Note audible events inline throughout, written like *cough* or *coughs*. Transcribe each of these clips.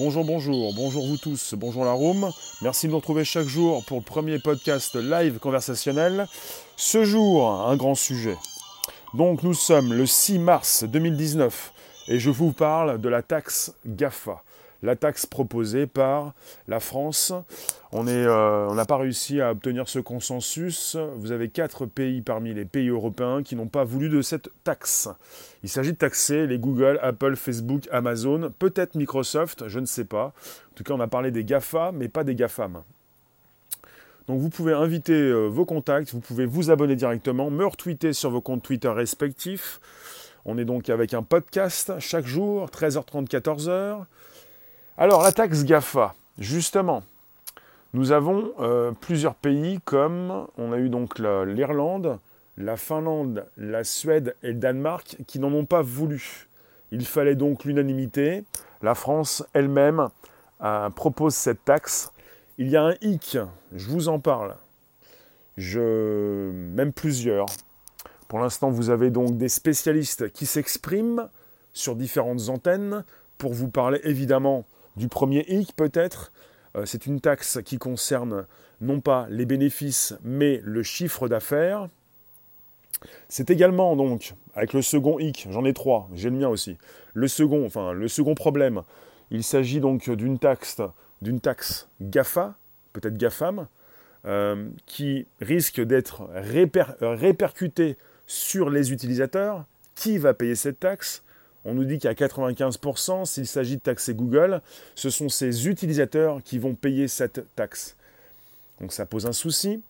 bonjour, bonjour, bonjour vous tous, bonjour la room. Merci de nous retrouver chaque jour pour le premier podcast live conversationnel. Ce jour, un grand sujet. Donc nous sommes le 6 mars 2019 et je vous parle de la taxe GAFA la taxe proposée par la France. Euh, on n'a pas réussi à obtenir ce consensus. Vous avez quatre pays parmi les pays européens qui n'ont pas voulu de cette taxe. Il s'agit de taxer les Google, Apple, Facebook, Amazon, peut-être Microsoft, je ne sais pas. En tout cas, on a parlé des GAFA, mais pas des GAFAM. Donc vous pouvez inviter euh, vos contacts, vous pouvez vous abonner directement, me retweeter sur vos comptes Twitter respectifs. On est donc avec un podcast chaque jour, 13h30, 14h. Alors, la taxe GAFA, justement, nous avons euh, plusieurs pays comme on a eu donc l'Irlande, la Finlande, la Suède et le Danemark qui n'en ont pas voulu. Il fallait donc l'unanimité. La France elle-même euh, propose cette taxe. Il y a un hic, je vous en parle. Je... Même plusieurs. Pour l'instant, vous avez donc des spécialistes qui s'expriment sur différentes antennes pour vous parler évidemment du premier hic peut-être. Euh, c'est une taxe qui concerne non pas les bénéfices, mais le chiffre d'affaires. C'est également donc, avec le second hic, j'en ai trois, j'ai le mien aussi. Le second, enfin le second problème, il s'agit donc d'une taxe, d'une taxe GAFA, peut-être GAFAM, euh, qui risque d'être répercutée sur les utilisateurs. Qui va payer cette taxe? On nous dit qu'à 95%, s'il s'agit de taxer Google, ce sont ces utilisateurs qui vont payer cette taxe. Donc ça pose un souci.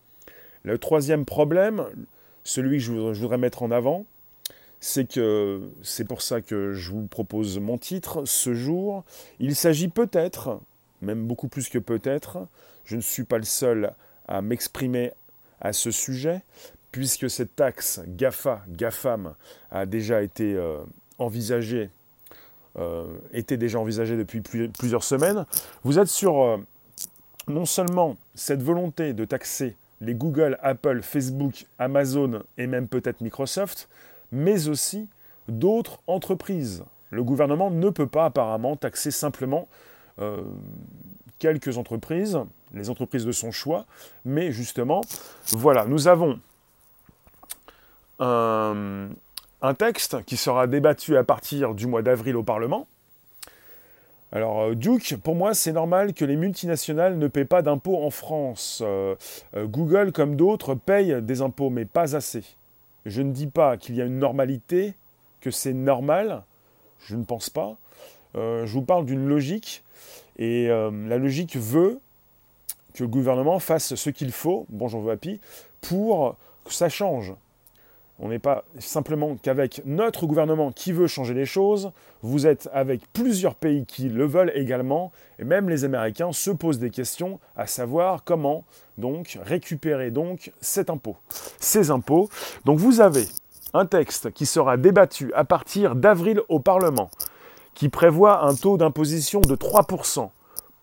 Le troisième problème, celui que je voudrais mettre en avant, c'est que c'est pour ça que je vous propose mon titre ce jour. Il s'agit peut-être, même beaucoup plus que peut-être, je ne suis pas le seul à m'exprimer à ce sujet, puisque cette taxe GAFA, GAFAM, a déjà été euh, envisagé, euh, était déjà envisagé depuis plusieurs semaines. Vous êtes sur euh, non seulement cette volonté de taxer les Google, Apple, Facebook, Amazon et même peut-être Microsoft, mais aussi d'autres entreprises. Le gouvernement ne peut pas apparemment taxer simplement euh, quelques entreprises, les entreprises de son choix, mais justement, voilà, nous avons un, un texte qui sera débattu à partir du mois d'avril au Parlement. Alors, euh, Duke, pour moi, c'est normal que les multinationales ne paient pas d'impôts en France. Euh, euh, Google, comme d'autres, paye des impôts, mais pas assez. Je ne dis pas qu'il y a une normalité, que c'est normal. Je ne pense pas. je vous parle d'une logique. Et la logique veut que le gouvernement fasse ce qu'il faut, bonjour Vapi, pour que ça change. On n'est pas simplement qu'avec notre gouvernement qui veut changer les choses, vous êtes avec plusieurs pays qui le veulent également, et même les Américains se posent des questions à savoir comment donc récupérer donc cet impôt. Ces impôts. Donc vous avez un texte qui sera débattu à partir d'avril au Parlement, qui prévoit un taux d'imposition de 3%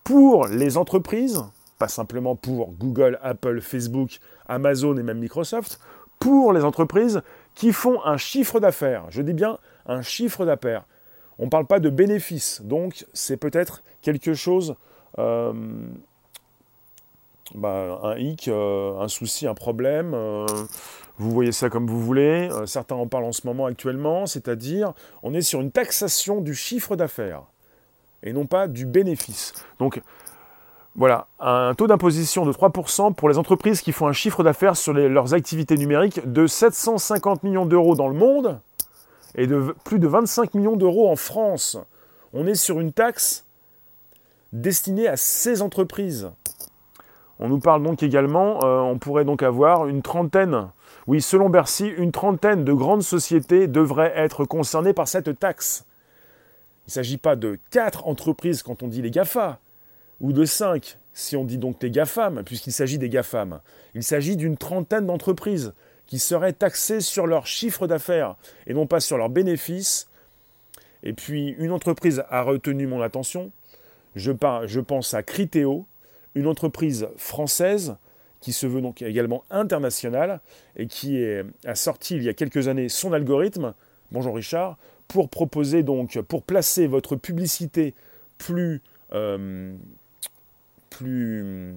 pour les entreprises, pas simplement pour Google, Apple, Facebook, Amazon et même Microsoft, pour les entreprises qui font un chiffre d'affaires. Je dis bien un chiffre d'affaires. On ne parle pas de bénéfices, donc c'est peut-être quelque chose, euh, bah, un hic, euh, un souci, un problème. Euh, vous voyez ça comme vous voulez. certains en parlent en ce moment actuellement, c'est-à-dire on est sur une taxation du chiffre d'affaires et non pas du bénéfice. Donc voilà, un taux d'imposition de 3% pour les entreprises qui font un chiffre d'affaires sur leurs activités numériques de 750 millions d'euros dans le monde et de plus de 25 millions d'euros en France. On est sur une taxe destinée à ces entreprises. On nous parle donc également, euh, on pourrait donc avoir une trentaine, oui, selon Bercy, une trentaine de grandes sociétés devraient être concernées par cette taxe. Il ne s'agit pas de quatre entreprises quand on dit les GAFA, ou de 5, si on dit donc les GAFAM, puisqu'il s'agit des GAFAM. Il s'agit d'une trentaine d'entreprises qui seraient taxées sur leur chiffre d'affaires et non pas sur leurs bénéfices. Et puis une entreprise a retenu mon attention. Je, je pense à Criteo, une entreprise française qui se veut donc également internationale et qui a sorti il y a quelques années son algorithme, bonjour Richard, pour proposer donc, pour placer votre publicité plus euh, plus,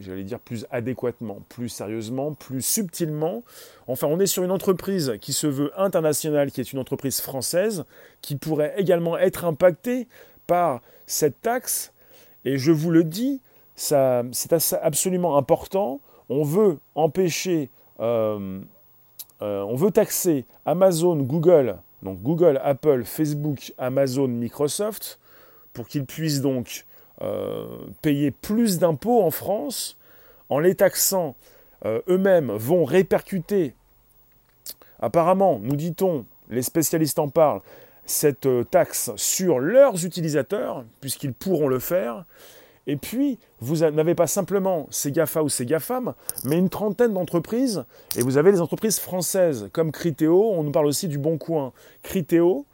j'allais dire plus adéquatement, plus sérieusement, plus subtilement. Enfin, on est sur une entreprise qui se veut internationale, qui est une entreprise française, qui pourrait également être impactée par cette taxe. Et je vous le dis, c'est absolument important. On veut empêcher, euh, euh, on veut taxer Amazon, Google, donc Google, Apple, Facebook, Amazon, Microsoft, pour qu'ils puissent donc payer plus d'impôts en France, en les taxant euh, eux-mêmes, vont répercuter, apparemment, nous dit-on, les spécialistes en parlent, cette euh, taxe sur leurs utilisateurs, puisqu'ils pourront le faire. Et puis, vous n'avez pas simplement ces GAFA ou ces GAFAM, mais une trentaine d'entreprises. Et vous avez des entreprises françaises comme Criteo. On nous parle aussi du Bon Coin. Criteo,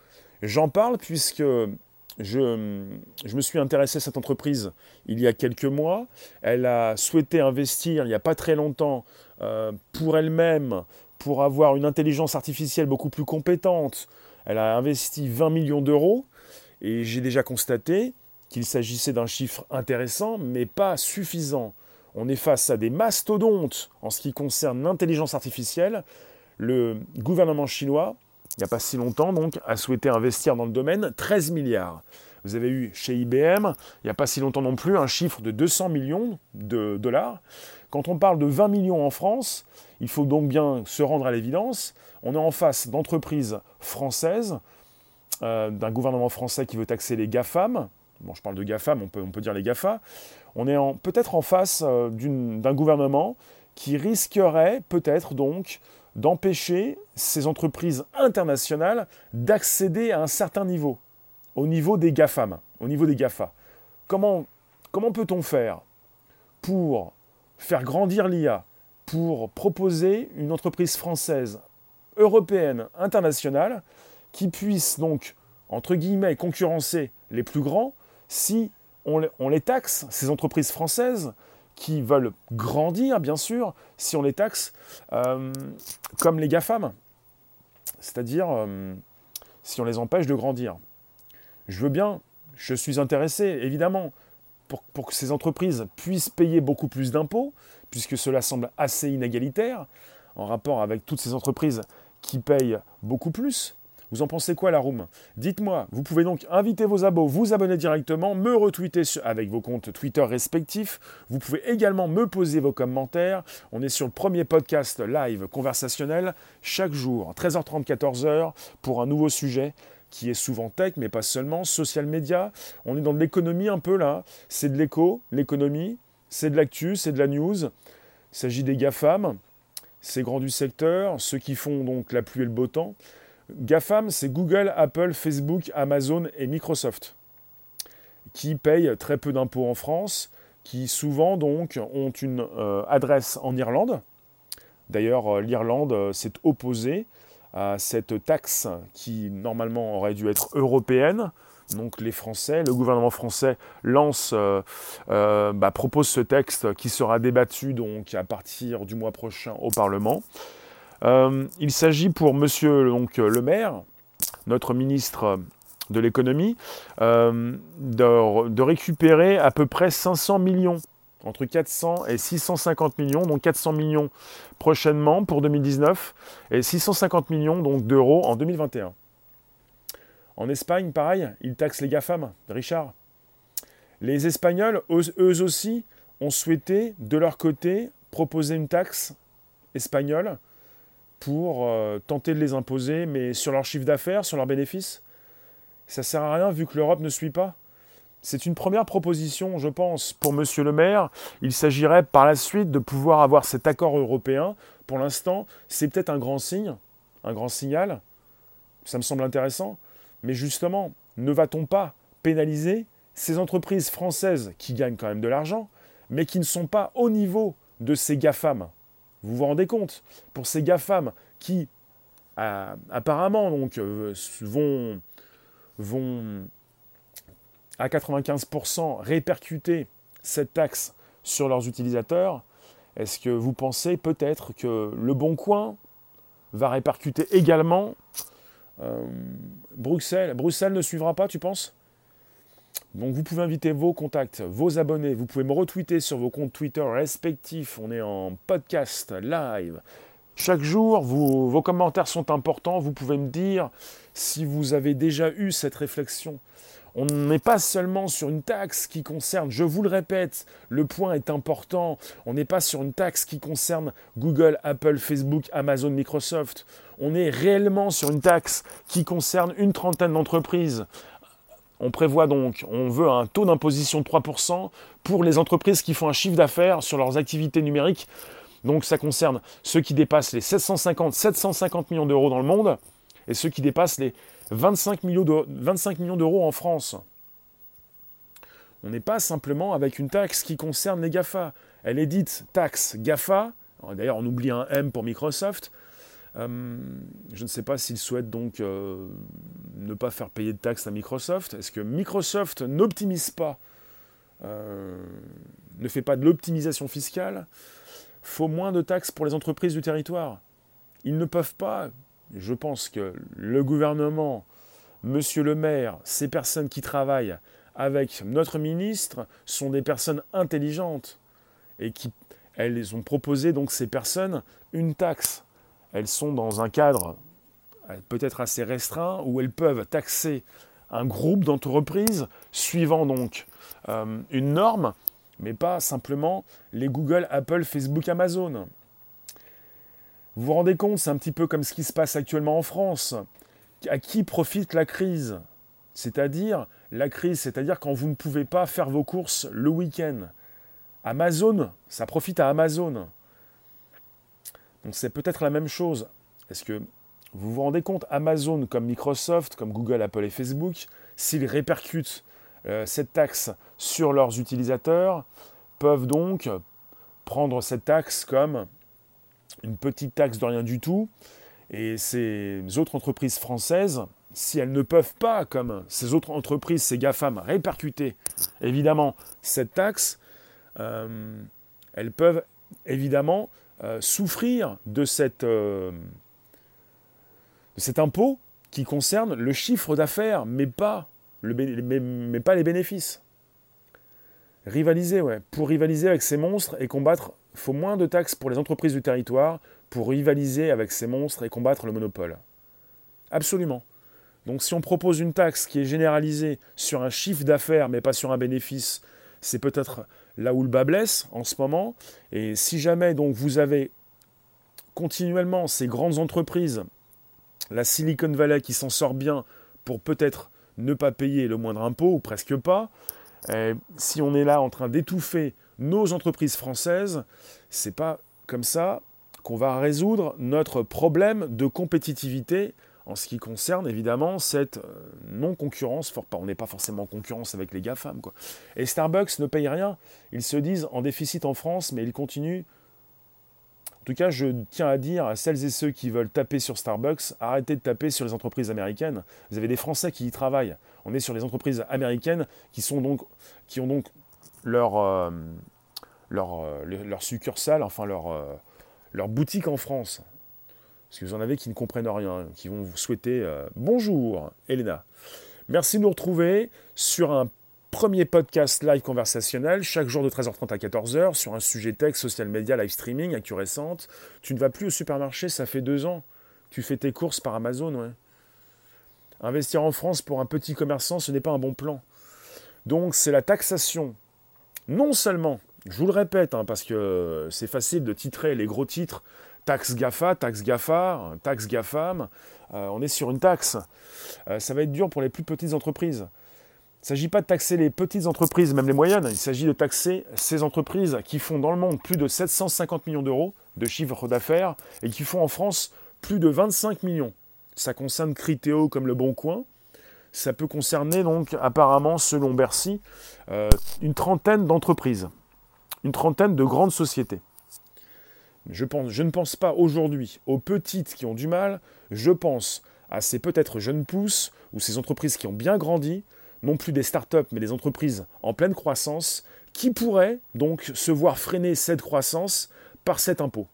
j'en parle puisque je, me suis intéressé à cette entreprise il y a quelques mois. Elle a souhaité investir il n'y a pas très longtemps euh, pour elle-même, pour avoir une intelligence artificielle beaucoup plus compétente. Elle a investi 20 millions d'euros et j'ai déjà constaté qu'il s'agissait d'un chiffre intéressant mais pas suffisant. On est face à des mastodontes en ce qui concerne l'intelligence artificielle. Le gouvernement chinois il n'y a pas si longtemps, donc, a souhaité investir dans le domaine 13 milliards. Vous avez eu chez IBM, il n'y a pas si longtemps non plus, un chiffre de 200 millions de dollars. Quand on parle de 20 millions en France, il faut donc bien se rendre à l'évidence, on est en face d'entreprises françaises, euh, d'un gouvernement français qui veut taxer les GAFAM. Bon, je parle de GAFAM, on peut, dire les GAFA. On est peut-être en face euh, d'un gouvernement qui risquerait peut-être donc d'empêcher ces entreprises internationales d'accéder à un certain niveau, au niveau des GAFAM, au niveau des GAFA. Comment, comment peut-on faire pour faire grandir l'IA, pour proposer une entreprise française, européenne, internationale, qui puisse donc, entre guillemets, concurrencer les plus grands si on les taxe, ces entreprises françaises, qui veulent grandir, bien sûr, si on les taxe euh, comme les GAFAM, c'est-à-dire euh, si on les empêche de grandir. Je veux bien, je suis intéressé, évidemment, pour, pour que ces entreprises puissent payer beaucoup plus d'impôts, puisque cela semble assez inégalitaire, en rapport avec toutes ces entreprises qui payent beaucoup plus. Vous en pensez quoi la room Dites-moi, vous pouvez donc inviter vos abos, vous abonner directement, me retweeter avec vos comptes Twitter respectifs. Vous pouvez également me poser vos commentaires. On est sur le premier podcast live conversationnel chaque jour, 13h30, 14h, pour un nouveau sujet qui est souvent tech, mais pas seulement, social media. On est dans de l'économie un peu là. C'est de l'éco, l'économie, c'est de l'actu, c'est de la news. Il s'agit des GAFAM, ces grands du secteur, ceux qui font donc la pluie et le beau temps. GAFAM, c'est Google, Apple, Facebook, Amazon et Microsoft, qui payent très peu d'impôts en France, qui souvent donc ont une euh, adresse en Irlande. D'ailleurs, euh, l'Irlande euh, s'est opposée à cette taxe qui normalement aurait dû être européenne. Donc les Français, le gouvernement français lance, bah, propose ce texte qui sera débattu donc à partir du mois prochain au Parlement. Euh, il s'agit pour Monsieur donc, le maire, notre ministre de l'économie, euh, de, récupérer à peu près 500 millions, entre 400 et 650 millions, donc 400 millions prochainement pour 2019 et 650 millions d'euros en 2021. En Espagne, pareil, ils taxent les GAFAM, Richard. Les Espagnols, eux aussi, ont souhaité, de leur côté, proposer une taxe espagnole pour euh, tenter de les imposer, mais sur leur chiffre d'affaires, sur leurs bénéfices, ça ne sert à rien vu que l'Europe ne suit pas. C'est une première proposition, je pense, pour Monsieur le maire. Il s'agirait par la suite de pouvoir avoir cet accord européen. Pour l'instant, c'est peut-être un grand signe, un grand signal. Ça me semble intéressant. Mais justement, ne va-t-on pas pénaliser ces entreprises françaises qui gagnent quand même de l'argent, mais qui ne sont pas au niveau de ces GAFAM? Vous vous rendez compte? Pour ces GAFAM qui, euh, apparemment, donc, euh, vont, à 95% répercuter cette taxe sur leurs utilisateurs, est-ce que vous pensez peut-être que Le Bon Coin va répercuter également euh, Bruxelles? Bruxelles ne suivra pas, tu penses? Donc vous pouvez inviter vos contacts, vos abonnés, vous pouvez me retweeter sur vos comptes Twitter respectifs. On est en podcast live. Chaque jour, vos commentaires sont importants. Vous pouvez me dire si vous avez déjà eu cette réflexion. On n'est pas seulement sur une taxe qui concerne, je vous le répète, le point est important, on n'est pas sur une taxe qui concerne Google, Apple, Facebook, Amazon, Microsoft. On est réellement sur une taxe qui concerne une trentaine d'entreprises. On prévoit donc, on veut un taux d'imposition de 3% pour les entreprises qui font un chiffre d'affaires sur leurs activités numériques. Donc ça concerne ceux qui dépassent les 750, 750 millions d'euros dans le monde et ceux qui dépassent les 25 millions d'euros en France. On n'est pas simplement avec une taxe qui concerne les GAFA. Elle est dite taxe GAFA. D'ailleurs, on oublie un M pour Microsoft. Euh, je ne sais pas s'ils souhaitent donc euh, ne pas faire payer de taxes à Microsoft. Est-ce que Microsoft n'optimise pas, euh, ne fait pas de l'optimisation fiscale? Faut moins de taxes pour les entreprises du territoire. Ils ne peuvent pas je pense que le gouvernement, monsieur le maire, ces personnes qui travaillent avec notre ministre sont des personnes intelligentes et qui elles ont proposé donc ces personnes une taxe. Elles sont dans un cadre euh, peut-être assez restreint où elles peuvent taxer un groupe d'entreprises suivant donc euh, une norme, mais pas simplement les Google, Apple, Facebook, Amazon. Vous vous rendez compte, c'est un petit peu comme ce qui se passe actuellement en France. À qui profite la crise? C'est-à-dire, la crise, c'est-à-dire quand vous ne pouvez pas faire vos courses le week-end. Amazon, ça profite à Amazon. Donc c'est peut-être la même chose. Est-ce que vous vous rendez compte, Amazon comme Microsoft, comme Google, Apple et Facebook, s'ils répercutent euh, cette taxe sur leurs utilisateurs, peuvent donc prendre cette taxe comme une petite taxe de rien du tout. Et ces autres entreprises françaises, si elles ne peuvent pas, comme ces autres entreprises, ces GAFAM, répercuter évidemment cette taxe, euh, elles peuvent évidemment euh, souffrir euh, de cet impôt qui concerne le chiffre d'affaires, mais pas, les bénéfices. Rivaliser, ouais. Pour rivaliser avec ces monstres et combattre faut moins de taxes pour les entreprises du territoire pour rivaliser avec ces monstres et combattre le monopole. Absolument. Donc si on propose une taxe qui est généralisée sur un chiffre d'affaires mais pas sur un bénéfice, c'est peut-être là où le bas blesse en ce moment. Et si jamais donc vous avez continuellement ces grandes entreprises, la Silicon Valley qui s'en sort bien pour peut-être ne pas payer le moindre impôt ou presque pas, si on est là en train d'étouffer nos entreprises françaises, c'est pas comme ça qu'on va résoudre notre problème de compétitivité en ce qui concerne évidemment cette euh, non-concurrence. On n'est pas forcément en concurrence avec les GAFAM. Quoi. Et Starbucks ne paye rien. Ils se disent en déficit en France, mais ils continuent. En tout cas, je tiens à dire à celles et ceux qui veulent taper sur Starbucks, arrêtez de taper sur les entreprises américaines. Vous avez des Français qui y travaillent. On est sur les entreprises américaines qui, sont donc, qui ont donc leur, euh, euh, leur, succursale, enfin leur, leur boutique en France. Parce vous en avez qui ne comprennent rien, qui vont vous souhaiter bonjour, Elena. Merci de nous retrouver sur un premier podcast live conversationnel, chaque jour de 13h30 à 14h, sur un sujet tech, social media, live streaming, actu récente. Tu ne vas plus au supermarché, ça fait deux ans. Tu fais tes courses par Amazon. Investir en France pour un petit commerçant, ce n'est pas un bon plan. Donc c'est la taxation non seulement, je vous le répète, hein, parce que c'est facile de titrer les gros titres, taxe GAFA, taxe GAFA, taxe GAFAM, euh, on est sur une taxe. Euh, ça va être dur pour les plus petites entreprises. Il ne s'agit pas de taxer les petites entreprises, même les moyennes, il s'agit de taxer ces entreprises qui font dans le monde plus de 750 millions d'euros de chiffre d'affaires et qui font en France plus de 25 millions. Ça concerne Critéo comme le Bon Coin, ça peut concerner donc apparemment, selon Bercy, euh, une trentaine d'entreprises, une trentaine de grandes sociétés. Je, ne pense pas aujourd'hui aux petites qui ont du mal, je pense à ces peut-être jeunes pousses ou ces entreprises qui ont bien grandi, non plus des start-up mais des entreprises en pleine croissance, qui pourraient donc se voir freiner cette croissance par cet impôt.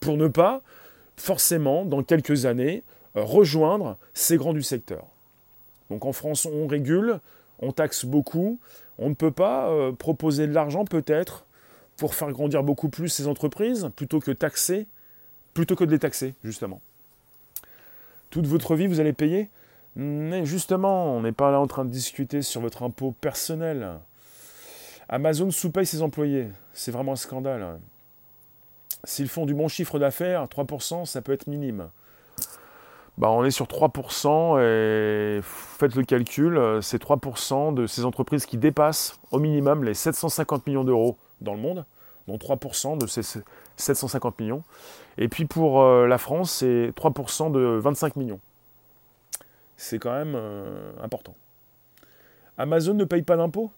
Pour ne pas, forcément, dans quelques années, rejoindre ces grands du secteur. Donc en France, on régule, on taxe beaucoup, on ne peut pas euh, proposer de l'argent peut-être pour faire grandir beaucoup plus ces entreprises plutôt que taxer, plutôt que de les taxer, justement. Toute votre vie, vous allez payer? Mais justement, on n'est pas là en train de discuter sur votre impôt personnel. Amazon sous-paye ses employés. C'est vraiment un scandale. S'ils font du bon chiffre d'affaires, 3%, ça peut être minime. Bah, on est sur 3% et faites le calcul, c'est 3% de ces entreprises qui dépassent au minimum les 750 millions d'euros dans le monde, dont 3% de ces 750 millions. Et puis pour euh, la France, c'est 3% de 25 millions. C'est quand même euh, important. Amazon ne paye pas d'impôt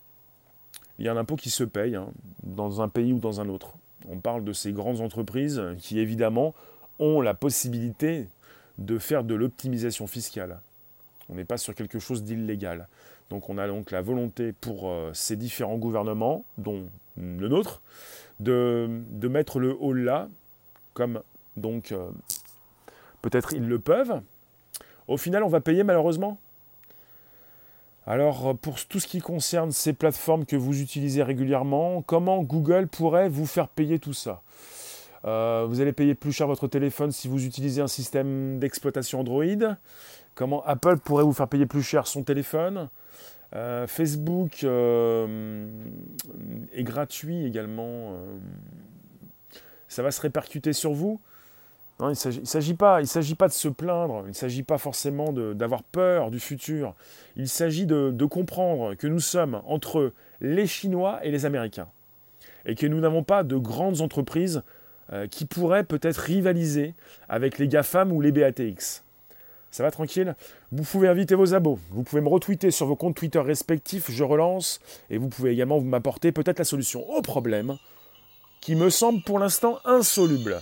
Il y a un impôt qui se paye hein, dans un pays ou dans un autre. On parle de ces grandes entreprises qui évidemment ont la possibilité de faire de l'optimisation fiscale. On n'est pas sur quelque chose d'illégal. Donc on a donc la volonté pour euh, ces différents gouvernements, dont le nôtre, de, mettre le haut là, comme donc euh, peut-être ils le peuvent. Au final, on va payer malheureusement. Alors pour tout ce qui concerne ces plateformes que vous utilisez régulièrement, comment Google pourrait vous faire payer tout ça? Euh, vous allez payer plus cher votre téléphone si vous utilisez un système d'exploitation Android. Comment Apple pourrait vous faire payer plus cher son téléphone? Euh, Facebook euh, est gratuit également. ça va se répercuter sur vous? il ne s'agit pas, de se plaindre, il ne s'agit pas forcément d'avoir peur du futur. Il s'agit de, comprendre que nous sommes entre les Chinois et les Américains. Et que nous n'avons pas de grandes entreprises euh, qui pourraient peut-être rivaliser avec les GAFAM ou les BATX. Ça va tranquille Vous pouvez inviter vos abos, vous pouvez me retweeter sur vos comptes Twitter respectifs, je relance, et vous pouvez également m'apporter peut-être la solution au problème qui me semble pour l'instant insoluble.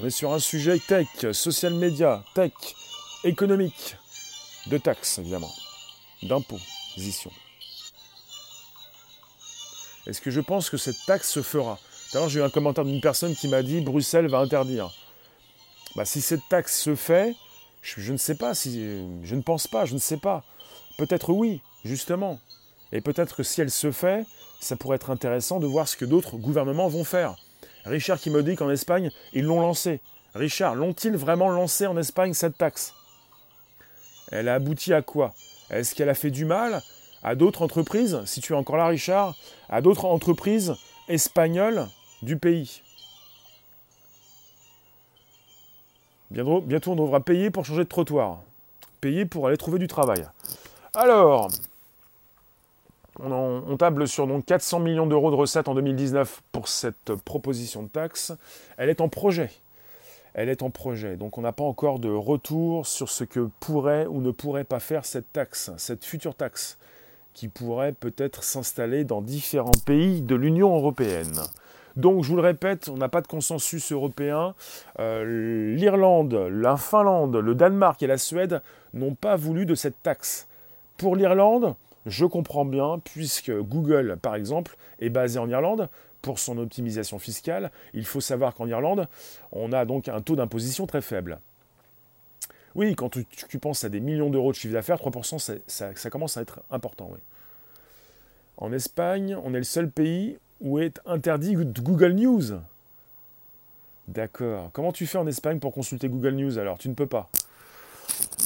On est sur un sujet tech, social media, tech, économique, de taxes évidemment, d'imposition. Est-ce que je pense que cette taxe se fera? J'ai eu un commentaire d'une personne qui m'a dit Bruxelles va interdire. Bah, si cette taxe se fait, je, ne sais pas, je ne pense pas, je ne sais pas. Peut-être oui, justement. Et peut-être que si elle se fait, ça pourrait être intéressant de voir ce que d'autres gouvernements vont faire. Richard qui me dit qu'en Espagne, ils l'ont lancé. Richard, l'ont-ils vraiment lancé en Espagne cette taxe? Elle a abouti à quoi? Est-ce qu'elle a fait du mal à d'autres entreprises, si tu es encore là Richard, à d'autres entreprises espagnoles? Du pays. Bientôt, on devra payer pour changer de trottoir. Payer pour aller trouver du travail. Alors, on, table sur donc 400 millions d'euros de recettes en 2019 pour cette proposition de taxe. Elle est en projet. Elle est en projet. Donc on n'a pas encore de retour sur ce que pourrait ou ne pourrait pas faire cette taxe, cette future taxe qui pourrait peut-être s'installer dans différents pays de l'Union européenne. Donc, je vous le répète, on n'a pas de consensus européen. Euh, L'Irlande, la Finlande, le Danemark et la Suède n'ont pas voulu de cette taxe. Pour l'Irlande, je comprends bien, puisque Google, par exemple, est basé en Irlande pour son optimisation fiscale. Il faut savoir qu'en Irlande, on a donc un taux d'imposition très faible. Oui, quand tu, penses à des millions d'euros de chiffre d'affaires, 3%, ça, commence à être important. En Espagne, on est le seul pays où est interdit Google News. D'accord. Comment tu fais en Espagne pour consulter Google News alors? Tu ne peux pas.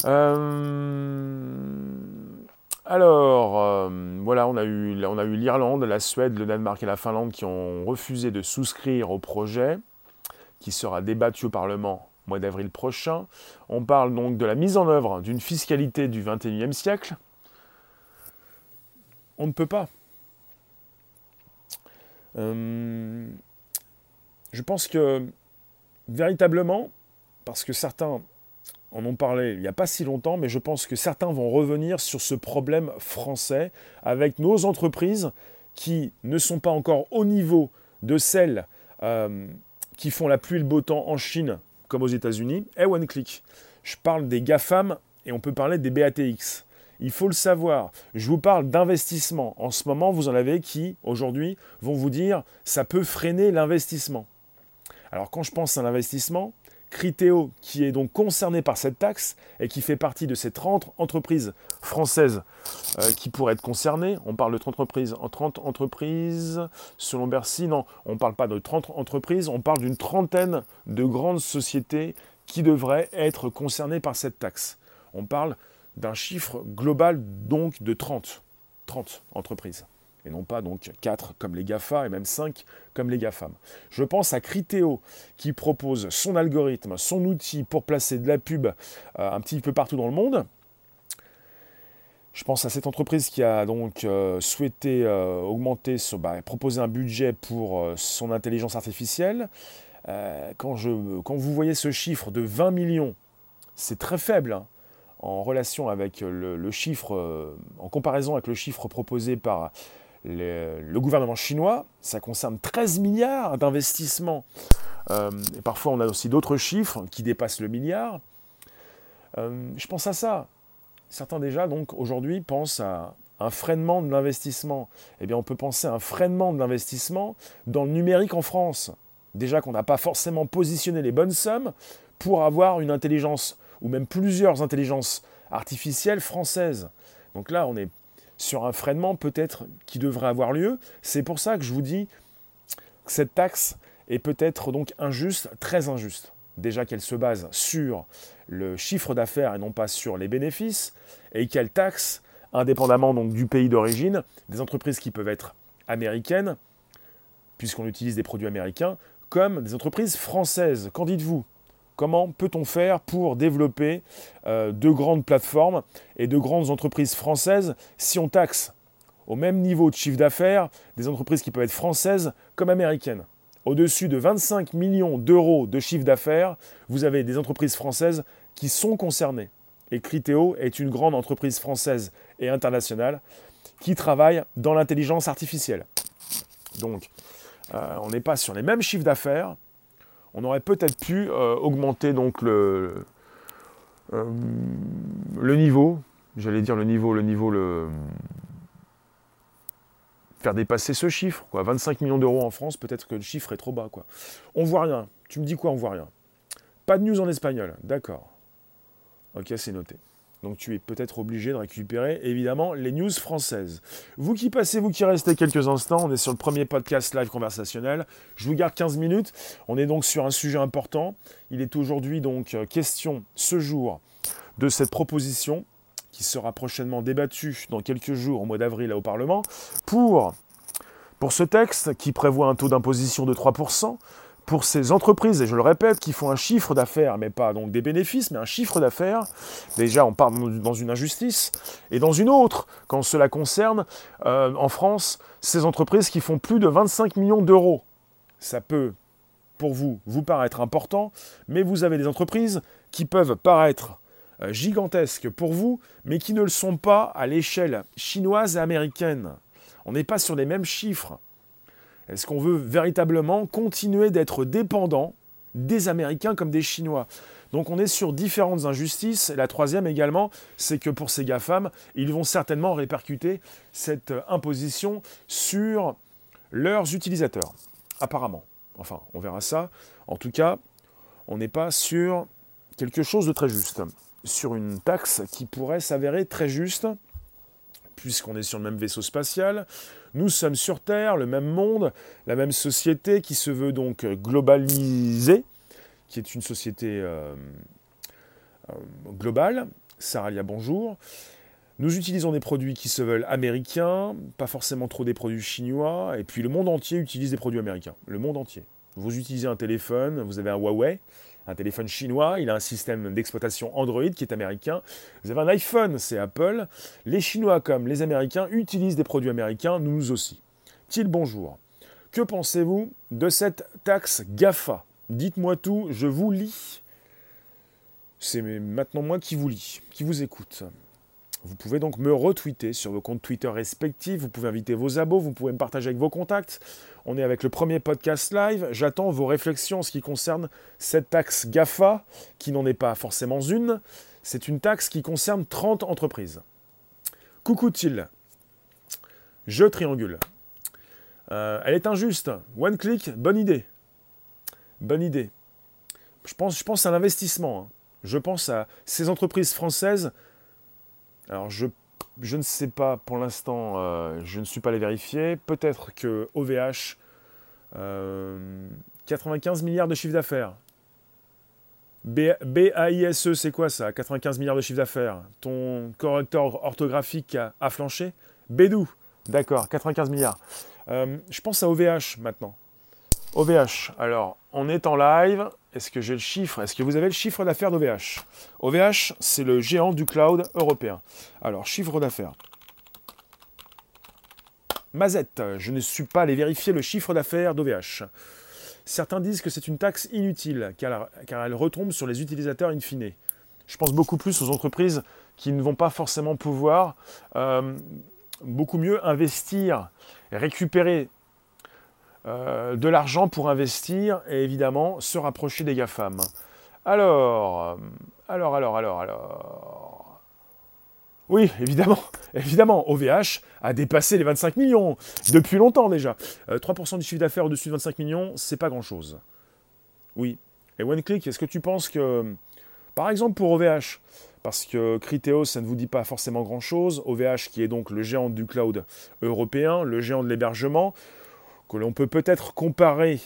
Euh, alors, euh, voilà, on a eu l'Irlande, la Suède, le Danemark et la Finlande qui ont refusé de souscrire au projet qui sera débattu au Parlement mois d'avril prochain. On parle donc de la mise en œuvre d'une fiscalité du XXIe siècle. On ne peut pas. Euh, je pense que véritablement, parce que certains en ont parlé il n'y a pas si longtemps, mais je pense que certains vont revenir sur ce problème français avec nos entreprises qui ne sont pas encore au niveau de celles euh, qui font la pluie et le beau temps en Chine comme aux États-Unis, est one click. Je parle des GAFAM et on peut parler des BATX. Il faut le savoir. Je vous parle d'investissement. En ce moment, vous en avez qui, aujourd'hui, vont vous dire ça peut freiner l'investissement. Alors, quand je pense à l'investissement, Criteo, qui est donc concerné par cette taxe et qui fait partie de ces 30 entreprises françaises euh, qui pourraient être concernées. On parle de 30 entreprises. En 30 entreprises, selon Bercy, non, on ne parle pas de 30 entreprises, on parle d'une trentaine de grandes sociétés qui devraient être concernées par cette taxe. On parle d'un chiffre global donc de 30, 30 entreprises et non pas donc 4 comme les GAFA et même 5 comme les GAFAM. Je pense à Criteo qui propose son algorithme, son outil pour placer de la pub euh, un petit peu partout dans le monde. Je pense à cette entreprise qui a donc euh, souhaité euh, augmenter, bah, proposer un budget pour son intelligence artificielle. quand, je, vous voyez ce chiffre de 20 millions, c'est très faible hein, en relation avec le chiffre, en comparaison avec le chiffre proposé par le, gouvernement chinois, ça concerne 13 milliards d'investissements. Euh, et parfois, on a aussi d'autres chiffres qui dépassent le milliard. Euh, je pense à ça. Certains déjà, donc, aujourd'hui, pensent à un freinement de l'investissement. Eh bien, on peut penser à un freinement de l'investissement dans le numérique en France. Déjà qu'on n'a pas forcément positionné les bonnes sommes pour avoir une intelligence, ou même plusieurs intelligences artificielles françaises. Donc là, on est sur un freinement peut-être qui devrait avoir lieu. C'est pour ça que je vous dis que cette taxe est peut-être donc injuste, très injuste. Déjà qu'elle se base sur le chiffre d'affaires et non pas sur les bénéfices, et qu'elle taxe, indépendamment du pays d'origine, des entreprises qui peuvent être américaines, puisqu'on utilise des produits américains, comme des entreprises françaises. Qu'en dites-vous? Comment peut-on faire pour développer euh, de grandes plateformes et de grandes entreprises françaises si on taxe au même niveau de chiffre d'affaires des entreprises qui peuvent être françaises comme américaines? Au-dessus de 25 millions d'euros de chiffre d'affaires, vous avez des entreprises françaises qui sont concernées. Et Criteo est une grande entreprise française et internationale qui travaille dans l'intelligence artificielle. Donc, euh, on n'est pas sur les mêmes chiffres d'affaires, on aurait peut-être pu euh, augmenter donc le, euh, le niveau, j'allais dire le niveau, le niveau, le faire dépasser ce chiffre, quoi. 25 millions d'euros en France, peut-être que le chiffre est trop bas, quoi. On voit rien. Tu me dis quoi, on voit rien Pas de news en espagnol, d'accord. Ok, c'est noté. Donc tu es peut-être obligé de récupérer évidemment les news françaises. Vous qui passez, vous qui restez quelques instants, on est sur le premier podcast live conversationnel. Je vous garde 15 minutes. On est donc sur un sujet important. Il est aujourd'hui donc euh, question ce jour de cette proposition qui sera prochainement débattue dans quelques jours au mois d'avril au Parlement pour, pour ce texte qui prévoit un taux d'imposition de 3%, pour ces entreprises, et je le répète, qui font un chiffre d'affaires, mais pas donc des bénéfices, mais un chiffre d'affaires, déjà on parle dans une injustice, et dans une autre, quand cela concerne, euh, en France, ces entreprises qui font plus de 25 millions d'euros. Ça peut, pour vous, vous paraître important, mais vous avez des entreprises qui peuvent paraître euh, gigantesques pour vous, mais qui ne le sont pas à l'échelle chinoise et américaine. On n'est pas sur les mêmes chiffres. Est-ce qu'on veut véritablement continuer d'être dépendant des Américains comme des Chinois? Donc on est sur différentes injustices. La troisième également, c'est que pour ces GAFAM, ils vont certainement répercuter cette imposition sur leurs utilisateurs. Apparemment. Enfin, on verra ça. En tout cas, on n'est pas sur quelque chose de très juste. Sur une taxe qui pourrait s'avérer très juste, puisqu'on est sur le même vaisseau spatial, nous sommes sur Terre, le même monde, la même société qui se veut donc globalisée, qui est une société euh, euh, globale. Saralia, bonjour. Nous utilisons des produits qui se veulent américains, pas forcément trop des produits chinois, et puis le monde entier utilise des produits américains. Le monde entier. Vous utilisez un téléphone, vous avez un Huawei, un téléphone chinois, il a un système d'exploitation Android qui est américain. Vous avez un iPhone, c'est Apple. Les Chinois comme les Américains utilisent des produits américains, nous aussi. Til bonjour. Que pensez-vous de cette taxe GAFA? Dites-moi tout, je vous lis. C'est maintenant moi qui vous lis, qui vous écoute. Vous pouvez donc me retweeter sur vos comptes Twitter respectifs, vous pouvez inviter vos abos, vous pouvez me partager avec vos contacts. On est avec le premier podcast live. J'attends vos réflexions en ce qui concerne cette taxe GAFA, qui n'en est pas forcément une. C'est une taxe qui concerne 30 entreprises. Coucou Til. Je triangule. Euh, elle est injuste. One click, bonne idée. Bonne idée. je pense, je pense à l'investissement. Hein. Je pense à ces entreprises françaises. Alors, je, ne sais pas pour l'instant, euh, je ne suis pas allé vérifier. Peut-être que OVH, 95 milliards de chiffre d'affaires. BAISE, c'est quoi ça 95 milliards de chiffre d'affaires? Ton correcteur orthographique a, flanché? Bédou, d'accord, 95 milliards. Euh, je pense à OVH maintenant. OVH, alors on est en live. Est-ce que j'ai le chiffre? Est-ce que vous avez le chiffre d'affaires d'OVH OVH, c'est le géant du cloud européen. Alors, chiffre d'affaires. Mazette, je ne suis pas allé vérifier le chiffre d'affaires d'OVH. Certains disent que c'est une taxe inutile, car, elle retombe sur les utilisateurs in fine. Je pense beaucoup plus aux entreprises qui ne vont pas forcément pouvoir euh, beaucoup mieux investir, récupérer euh, de l'argent pour investir et évidemment se rapprocher des GAFAM. Alors, alors, alors, alors, alors. Oui, évidemment, *laughs* évidemment, OVH a dépassé les 25 millions depuis longtemps déjà. 3% euh, du chiffre d'affaires au-dessus de 25 millions, c'est pas grand-chose. Oui. Et OneClick, est-ce que tu penses que, par exemple pour OVH, parce que Criteo, ça ne vous dit pas forcément grand-chose, OVH qui est donc le géant du cloud européen, le géant de l'hébergement, que l'on peut peut-être comparer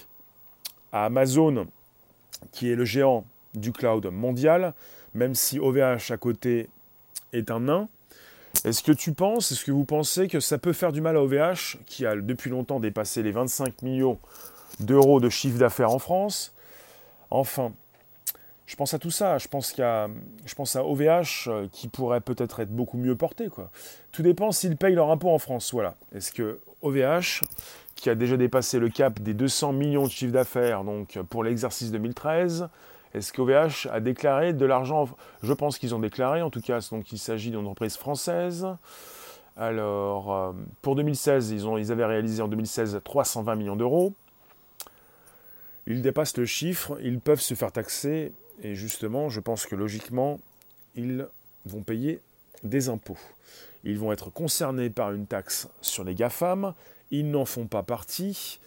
à Amazon, qui est le géant du cloud mondial, même si OVH à côté est un nain. Est-ce que tu penses, est-ce que vous pensez que ça peut faire du mal à OVH, qui a depuis longtemps dépassé les 25 millions d'euros de chiffre d'affaires en France? Enfin, je pense à tout ça. Je pense, je pense à OVH euh, qui pourrait peut-être être beaucoup mieux porté. Tout dépend s'ils payent leur impôt en France. Voilà. Est-ce que OVH qui a déjà dépassé le cap des 200 millions de chiffre d'affaires pour l'exercice 2013. Est-ce qu'OVH a déclaré de l'argent? Je pense qu'ils ont déclaré, en tout cas, donc il s'agit d'une entreprise française. Alors, euh, pour 2016, ils, ont, ils avaient réalisé en 2016 320 millions d'euros. Ils dépassent le chiffre, ils peuvent se faire taxer, et justement, je pense que logiquement, ils vont payer des impôts. Ils vont être concernés par une taxe sur les GAFAM, ils n'en font pas partie.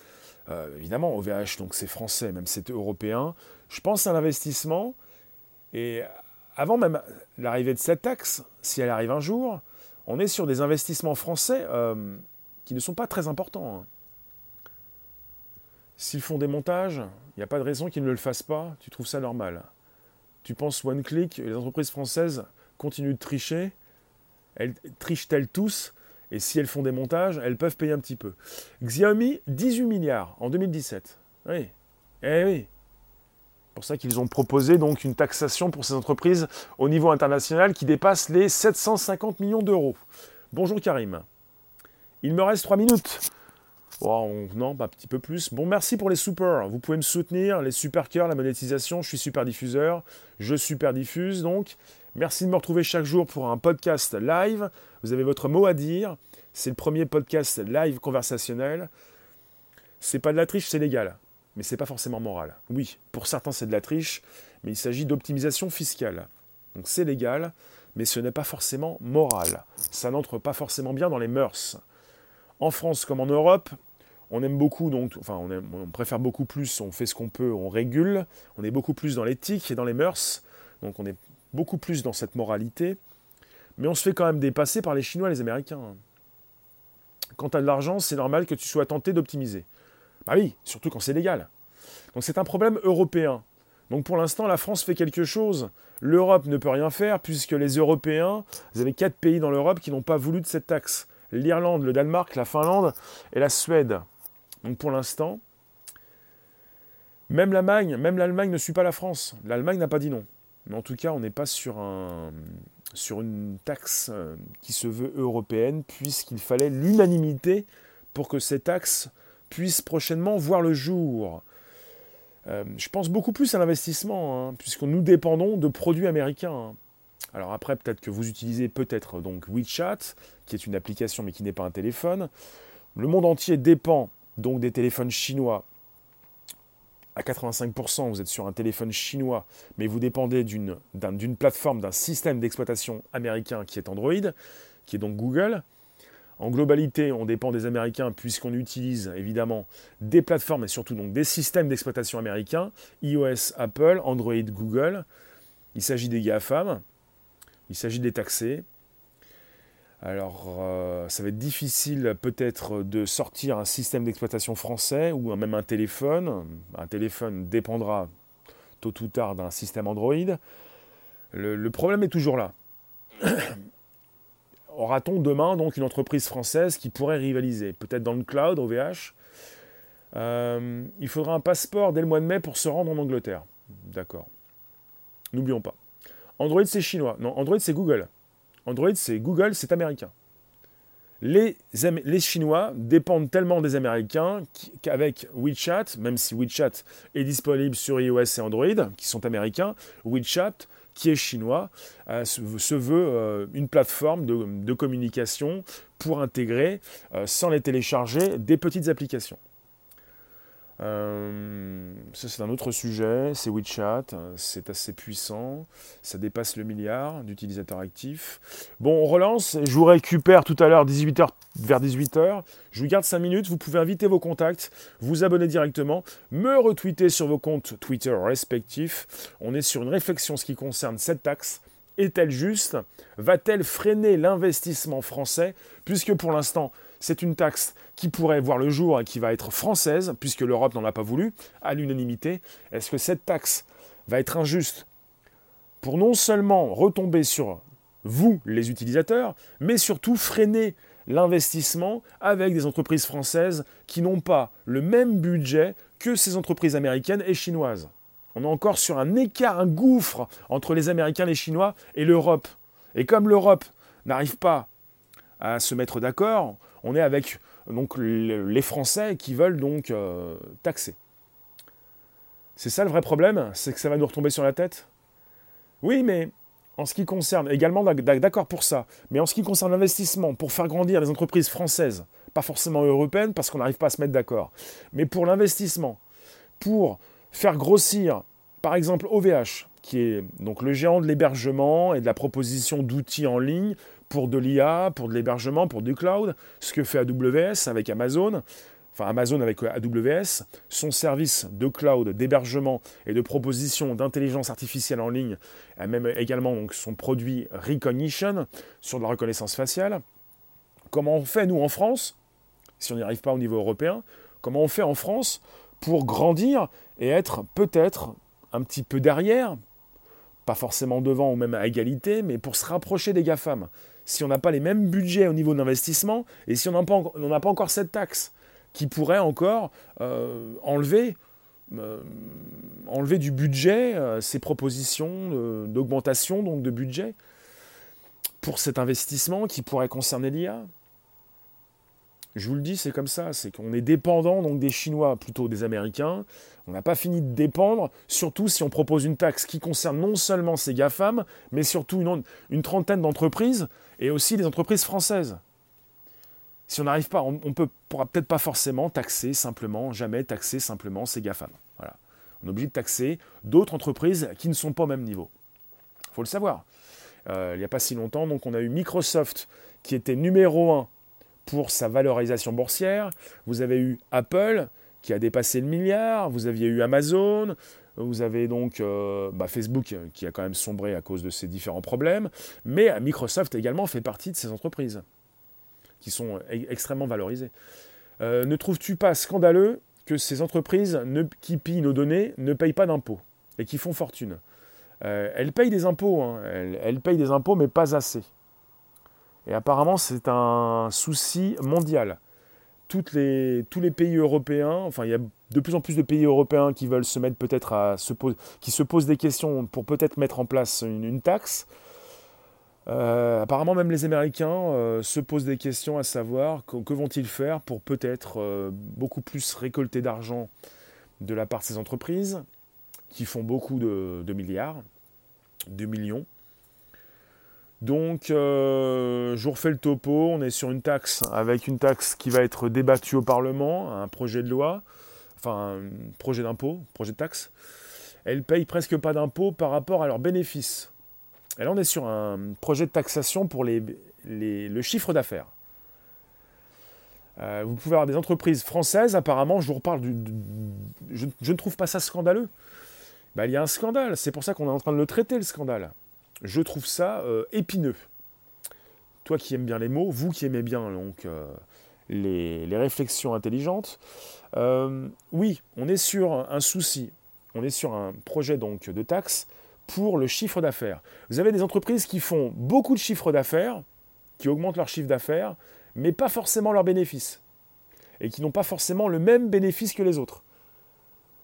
Euh, évidemment, OVH, donc c'est français, même c'est européen. Je pense à l'investissement. Et avant même l'arrivée de cette taxe, si elle arrive un jour, on est sur des investissements français euh, qui ne sont pas très importants. Hein. S'ils font des montages, il n'y a pas de raison qu'ils ne le fassent pas. Tu trouves ça normal. Tu penses one click, les entreprises françaises continuent de tricher. Elles trichent-elles tous et si elles font des montages, elles peuvent payer un petit peu. Xiaomi, 18 milliards en 2017. Oui. Eh oui. C'est pour ça qu'ils ont proposé donc une taxation pour ces entreprises au niveau international qui dépasse les 750 millions d'euros. Bonjour Karim. Il me reste 3 minutes. non, pas un petit peu plus. Bon, merci pour les super. Vous pouvez me soutenir, les super cœurs, la monétisation. Je suis super diffuseur. Je super diffuse donc. Merci de me retrouver chaque jour pour un podcast live. Vous avez votre mot à dire. C'est le premier podcast live conversationnel. C'est pas de la triche, c'est légal. Mais c'est pas forcément moral. Oui, pour certains c'est de la triche, mais il s'agit d'optimisation fiscale. Donc c'est légal, mais ce n'est pas forcément moral. Ça n'entre pas forcément bien dans les mœurs. En France comme en Europe, on aime beaucoup, donc, enfin, on, on préfère beaucoup plus, on fait ce qu'on peut, on régule, on est beaucoup plus dans l'éthique et dans les mœurs, donc on est beaucoup plus dans cette moralité, mais on se fait quand même dépasser par les Chinois et les Américains. Quand tu as de l'argent, c'est normal que tu sois tenté d'optimiser. Bah oui, surtout quand c'est légal. Donc c'est un problème européen. Donc pour l'instant, la France fait quelque chose. L'Europe ne peut rien faire puisque les Européens, vous avez quatre pays dans l'Europe qui n'ont pas voulu de cette taxe. L'Irlande, le Danemark, la Finlande et la Suède. Donc pour l'instant, même l'Allemagne, même l'Allemagne ne suit pas la France. L'Allemagne n'a pas dit non. Mais en tout cas, on n'est pas sur, un, sur une taxe euh, qui se veut européenne, puisqu'il fallait l'unanimité pour que ces taxes puissent prochainement voir le jour. Euh, je pense beaucoup plus à l'investissement, hein, puisque nous dépendons de produits américains. Hein. Alors après, peut-être que vous utilisez peut-être donc WeChat, qui est une application mais qui n'est pas un téléphone. Le monde entier dépend donc des téléphones chinois à 85%, vous êtes sur un téléphone chinois, mais vous dépendez d'une plateforme, d'un système d'exploitation américain qui est Android, qui est donc Google. En globalité, on dépend des Américains puisqu'on utilise évidemment des plateformes et surtout donc des systèmes d'exploitation américains, iOS, Apple, Android, Google. Il s'agit des GAFAM, il s'agit des taxés. Alors, euh, ça va être difficile peut-être de sortir un système d'exploitation français ou même un téléphone. Un téléphone dépendra tôt ou tard d'un système Android. le problème est toujours là *coughs* aura-t-on demain donc une entreprise française qui pourrait rivaliser? Peut-être dans le cloud, OVH. Euh, il faudra un passeport dès le mois de mai pour se rendre en Angleterre. D'accord. N'oublions pas. Android, c'est chinois. Non, Android, c'est Google. Android, c'est Google, c'est américain. Les, Chinois dépendent tellement des Américains qu'avec WeChat, même si WeChat est disponible sur iOS et Android, qui sont américains, WeChat qui est chinois, euh, se veut euh, une plateforme de, communication pour intégrer, euh, sans les télécharger, des petites applications. Euh, ça, c'est un autre sujet. C'est WeChat. C'est assez puissant. Ça dépasse le milliard d'utilisateurs actifs. Bon, on relance. Je vous récupère tout à l'heure 18h vers 18h. Je vous garde 5 minutes. Vous pouvez inviter vos contacts, vous abonner directement, me retweeter sur vos comptes Twitter respectifs. On est sur une réflexion ce qui concerne cette taxe. Est-elle juste? Va-t-elle freiner l'investissement français? Puisque pour l'instant, c'est une taxe qui pourrait voir le jour et qui va être française, puisque l'Europe n'en a pas voulu, à l'unanimité. Est-ce que cette taxe va être injuste pour non seulement retomber sur vous, les utilisateurs, mais surtout freiner l'investissement avec des entreprises françaises qui n'ont pas le même budget que ces entreprises américaines et chinoises? On est encore sur un écart, un gouffre entre les Américains, les Chinois et l'Europe. Et comme l'Europe n'arrive pas à se mettre d'accord, on est avec les Français qui veulent donc euh, taxer. C'est ça le vrai problème C'est que ça va nous retomber sur la tête? Oui, mais en ce qui concerne, également d'accord pour ça, mais en ce qui concerne l'investissement, pour faire grandir les entreprises françaises, pas forcément européennes parce qu'on n'arrive pas à se mettre d'accord, mais pour l'investissement, pour faire grossir, par exemple, OVH, qui est donc le géant de l'hébergement et de la proposition d'outils en ligne pour de l'IA, pour de l'hébergement, pour du cloud, ce que fait AWS avec Amazon, enfin Amazon avec AWS, son service de cloud, d'hébergement et de proposition d'intelligence artificielle en ligne, et même également son produit Recognition sur de la reconnaissance faciale. Comment on fait, nous, en France, si on n'y arrive pas au niveau européen, comment on fait en France pour grandir et être peut-être un petit peu derrière, pas forcément devant ou même à égalité, mais pour se rapprocher des GAFAM? Si on n'a pas les mêmes budgets au niveau d'investissement et si on n'a pas, encore cette taxe qui pourrait encore euh, enlever, euh, enlever du budget euh, ces propositions d'augmentation donc de budget pour cet investissement qui pourrait concerner l'IA. Je vous le dis, c'est comme ça, c'est qu'on est dépendant donc des Chinois plutôt des Américains. On n'a pas fini de dépendre, surtout si on propose une taxe qui concerne non seulement ces GAFAM, mais surtout une trentaine d'entreprises et aussi des entreprises françaises. Si on n'arrive pas, on ne pourra peut-être pas forcément taxer simplement, jamais taxer simplement ces GAFAM. On est obligé de taxer d'autres entreprises qui ne sont pas au même niveau. Il faut le savoir. Euh, il n'y a pas si longtemps, donc on a eu Microsoft qui était numéro 1 pour sa valorisation boursière. Vous avez eu Apple qui a dépassé le milliard. Vous aviez eu Amazon. Vous avez donc euh, bah, Facebook qui a quand même sombré à cause de ces différents problèmes. Mais Microsoft également fait partie de ces entreprises qui sont extrêmement valorisées. Euh, ne trouves-tu pas scandaleux que ces entreprises qui pillent nos données ne payent pas d'impôts et qui font fortune? Euh, Elles payent des impôts, hein. elles payent des impôts mais pas assez. Et apparemment, c'est un souci mondial. Les, tous les pays européens, enfin, il y a de plus en plus de pays européens qui veulent se mettre peut-être à se poser, qui se posent des questions pour peut-être mettre en place une, taxe. Euh, apparemment, même les Américains euh, se posent des questions à savoir que, vont-ils faire pour peut-être euh, beaucoup plus récolter d'argent de la part de ces entreprises qui font beaucoup de milliards, de millions. Donc, euh, je vous refais le topo. On est sur une taxe avec une taxe qui va être débattue au Parlement, un projet de loi, enfin, un projet d'impôt, projet de taxe. Elles payent presque pas d'impôt par rapport à leurs bénéfices. Et là, on est sur un projet de taxation pour les, le chiffre d'affaires. Euh, vous pouvez avoir des entreprises françaises, apparemment, je vous reparle du. je, ne trouve pas ça scandaleux. Bah, il y a un scandale, c'est pour ça qu'on est en train de le traiter, le scandale. Je trouve ça euh, épineux. Toi qui aimes bien les mots, vous qui aimez bien donc, euh, les, les, réflexions intelligentes, oui, on est sur un souci, on est sur un projet donc de taxe pour le chiffre d'affaires. Vous avez des entreprises qui font beaucoup de chiffre d'affaires, qui augmentent leur chiffre d'affaires, mais pas forcément leurs bénéfices. Et qui n'ont pas forcément le même bénéfice que les autres.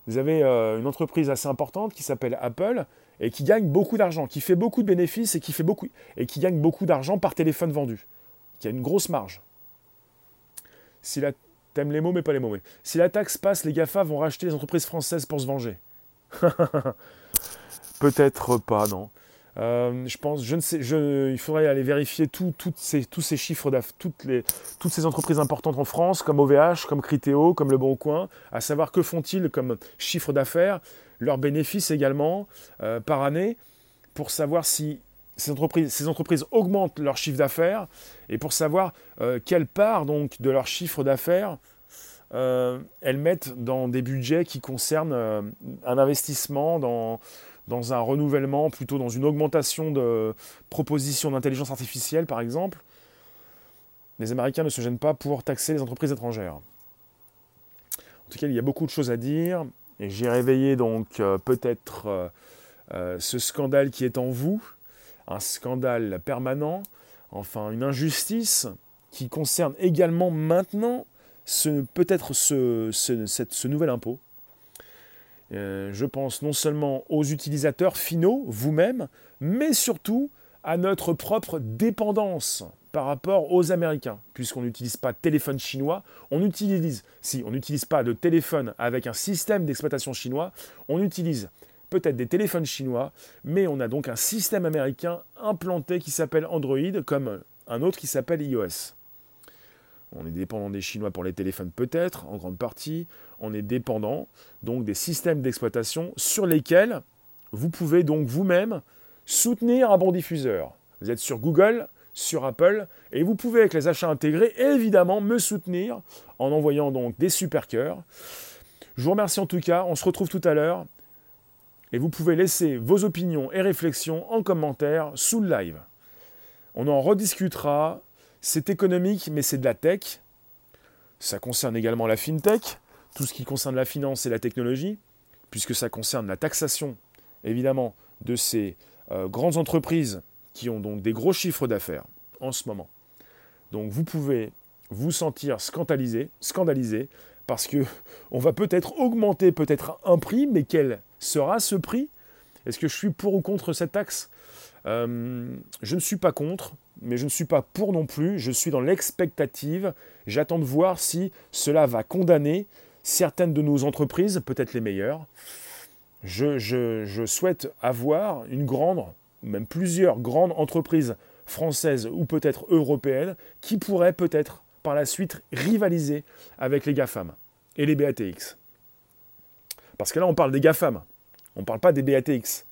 Vous avez euh, une entreprise assez importante qui s'appelle Apple et qui gagne beaucoup d'argent, qui fait beaucoup de bénéfices et qui, gagne beaucoup d'argent par téléphone vendu, qui a une grosse marge. T'aimes les mots mais pas les mots. Si la taxe passe, les GAFA vont racheter les entreprises françaises pour se venger. *laughs* Peut-être pas, non. Euh, je pense, je ne sais, il faudrait aller vérifier tous ces chiffres toutes, ces entreprises importantes en France, comme OVH, comme Criteo, comme Le Bon Coin, à savoir que font-ils comme chiffre d'affaires, leurs bénéfices également euh, par année, pour savoir si ces entreprises, ces entreprises augmentent leur chiffre d'affaires et pour savoir euh, quelle part donc de leur chiffre d'affaires elles mettent dans des budgets qui concernent un investissement dans dans un renouvellement, plutôt dans une augmentation de propositions d'intelligence artificielle, par exemple, les Américains ne se gênent pas pour taxer les entreprises étrangères. En tout cas, il y a beaucoup de choses à dire, et j'ai réveillé donc euh, peut-être euh, euh, ce scandale qui est en vous, un scandale permanent, enfin une injustice qui concerne également maintenant peut-être ce, ce nouvel impôt. Euh, je pense non seulement aux utilisateurs finaux, vous-même, mais surtout à notre propre dépendance par rapport aux Américains, puisqu'on n'utilise pas de téléphone chinois, on utilise, si on n'utilise pas de téléphone avec un système d'exploitation chinois, on utilise peut-être des téléphones chinois, mais on a donc un système américain implanté qui s'appelle Android, comme un autre qui s'appelle iOS. On est dépendant des Chinois pour les téléphones peut-être, en grande partie. On est dépendant donc des systèmes d'exploitation sur lesquels vous pouvez donc vous-même soutenir un bon diffuseur. Vous êtes sur Google, sur Apple, et vous pouvez avec les achats intégrés évidemment me soutenir en envoyant donc des super cœurs. Je vous remercie en tout cas, on se retrouve tout à l'heure, et vous pouvez laisser vos opinions et réflexions en commentaire sous le live. On en rediscutera c'est économique, mais c'est de la tech. Ça concerne également la fintech, tout ce qui concerne la finance et la technologie, puisque ça concerne la taxation, évidemment, de ces euh, grandes entreprises qui ont donc des gros chiffres d'affaires en ce moment. Donc vous pouvez vous sentir scandalisé, scandalisé parce que *laughs* on va peut-être augmenter peut-être un prix, mais quel sera ce prix? Est-ce que je suis pour ou contre cette taxe? Euh, Je ne suis pas contre mais je ne suis pas pour non plus, je suis dans l'expectative, j'attends de voir si cela va condamner certaines de nos entreprises, peut-être les meilleures. Je, souhaite avoir une grande, même plusieurs grandes entreprises françaises ou peut-être européennes qui pourraient peut-être par la suite rivaliser avec les GAFAM et les BATX. Parce que là, on parle des GAFAM, on ne parle pas des BATX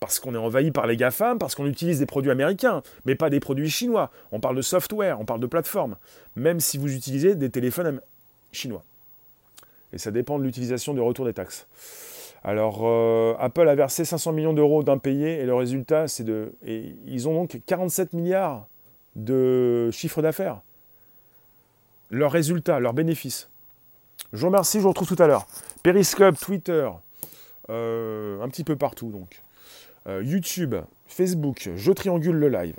parce qu'on est envahi par les GAFAM, parce qu'on utilise des produits américains, mais pas des produits chinois. On parle de software, on parle de plateforme, même si vous utilisez des téléphones chinois. Et ça dépend de l'utilisation du retour des taxes. Alors, euh, Apple a versé 500 millions d'euros d'impayés et le résultat, c'est de. Et ils ont donc 47 milliards de chiffre d'affaires. Leur résultat, leur bénéfice. Je vous remercie, je vous retrouve tout à l'heure. Periscope, Twitter, euh, un petit peu partout donc. Euh, YouTube, Facebook, je triangule le live.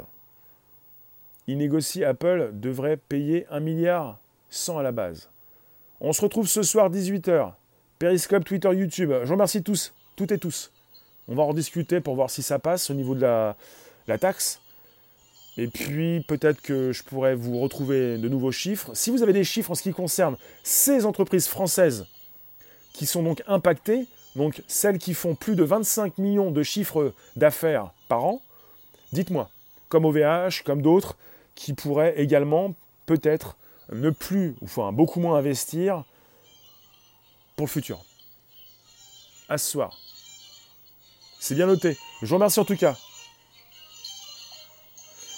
Il négocie Apple devrait payer 1 milliard 100 à la base. On se retrouve ce soir 18h. Periscope, Twitter, YouTube. Je remercie tous, toutes et tous. On va en discuter pour voir si ça passe au niveau de la taxe. Et puis peut-être que je pourrais vous retrouver de nouveaux chiffres. Si vous avez des chiffres en ce qui concerne ces entreprises françaises qui sont donc impactées, donc celles qui font plus de 25 millions de chiffres d'affaires par an, dites-moi, comme OVH, comme d'autres, qui pourraient également peut-être ne plus, ou enfin beaucoup moins investir pour le futur. À ce soir. C'est bien noté. Je vous remercie en tout cas.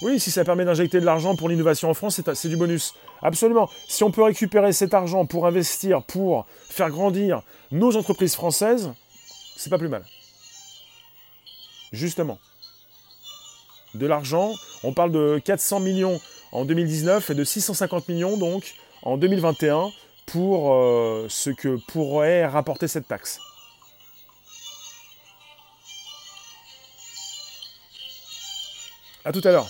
Oui, si ça permet d'injecter de l'argent pour l'innovation en France, c'est du bonus. Absolument. Si on peut récupérer cet argent pour investir, pour faire grandir nos entreprises françaises, c'est pas plus mal. Justement. De l'argent, on parle de 400 millions en 2019 et de 650 millions donc en 2021 pour euh, ce que pourrait rapporter cette taxe. A tout à l'heure.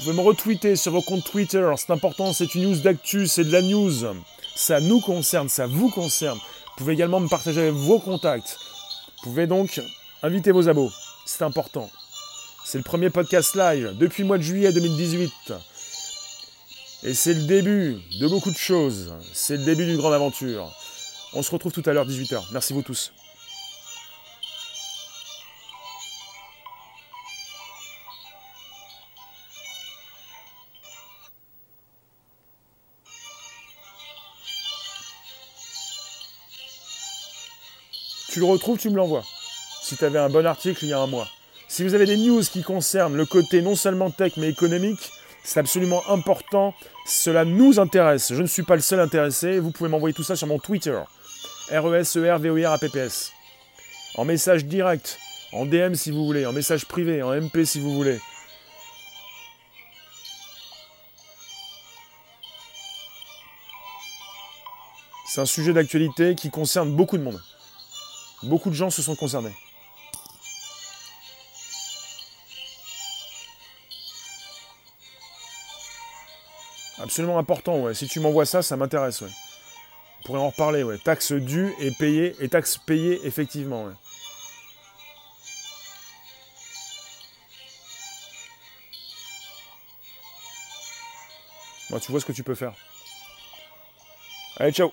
Vous pouvez me retweeter sur vos comptes Twitter, c'est important, c'est une news d'actu, c'est de la news. Ça nous concerne, ça vous concerne. Vous pouvez également me partager avec vos contacts. Vous pouvez donc inviter vos abos, c'est important. C'est le premier podcast live depuis le mois de juillet 2018. Et c'est le début de beaucoup de choses. C'est le début d'une grande aventure. On se retrouve tout à l'heure 18h. Merci vous tous. Tu le retrouves, tu me l'envoies. Si tu avais un bon article il y a un mois. Si vous avez des news qui concernent le côté non seulement tech mais économique, c'est absolument important. Cela nous intéresse. Je ne suis pas le seul intéressé. Vous pouvez m'envoyer tout ça sur mon Twitter. R-E-S-E-R-V-O-I-R-A-P-P-S. En message direct, en DM si vous voulez, en message privé, en MP si vous voulez. C'est un sujet d'actualité qui concerne beaucoup de monde. Beaucoup de gens se sont concernés. Absolument important, ouais. Si tu m'envoies ça, ça m'intéresse, ouais. On pourrait en reparler, ouais. Taxes dues et payées, et taxes payées, effectivement, ouais. Moi, tu vois ce que tu peux faire. Allez, ciao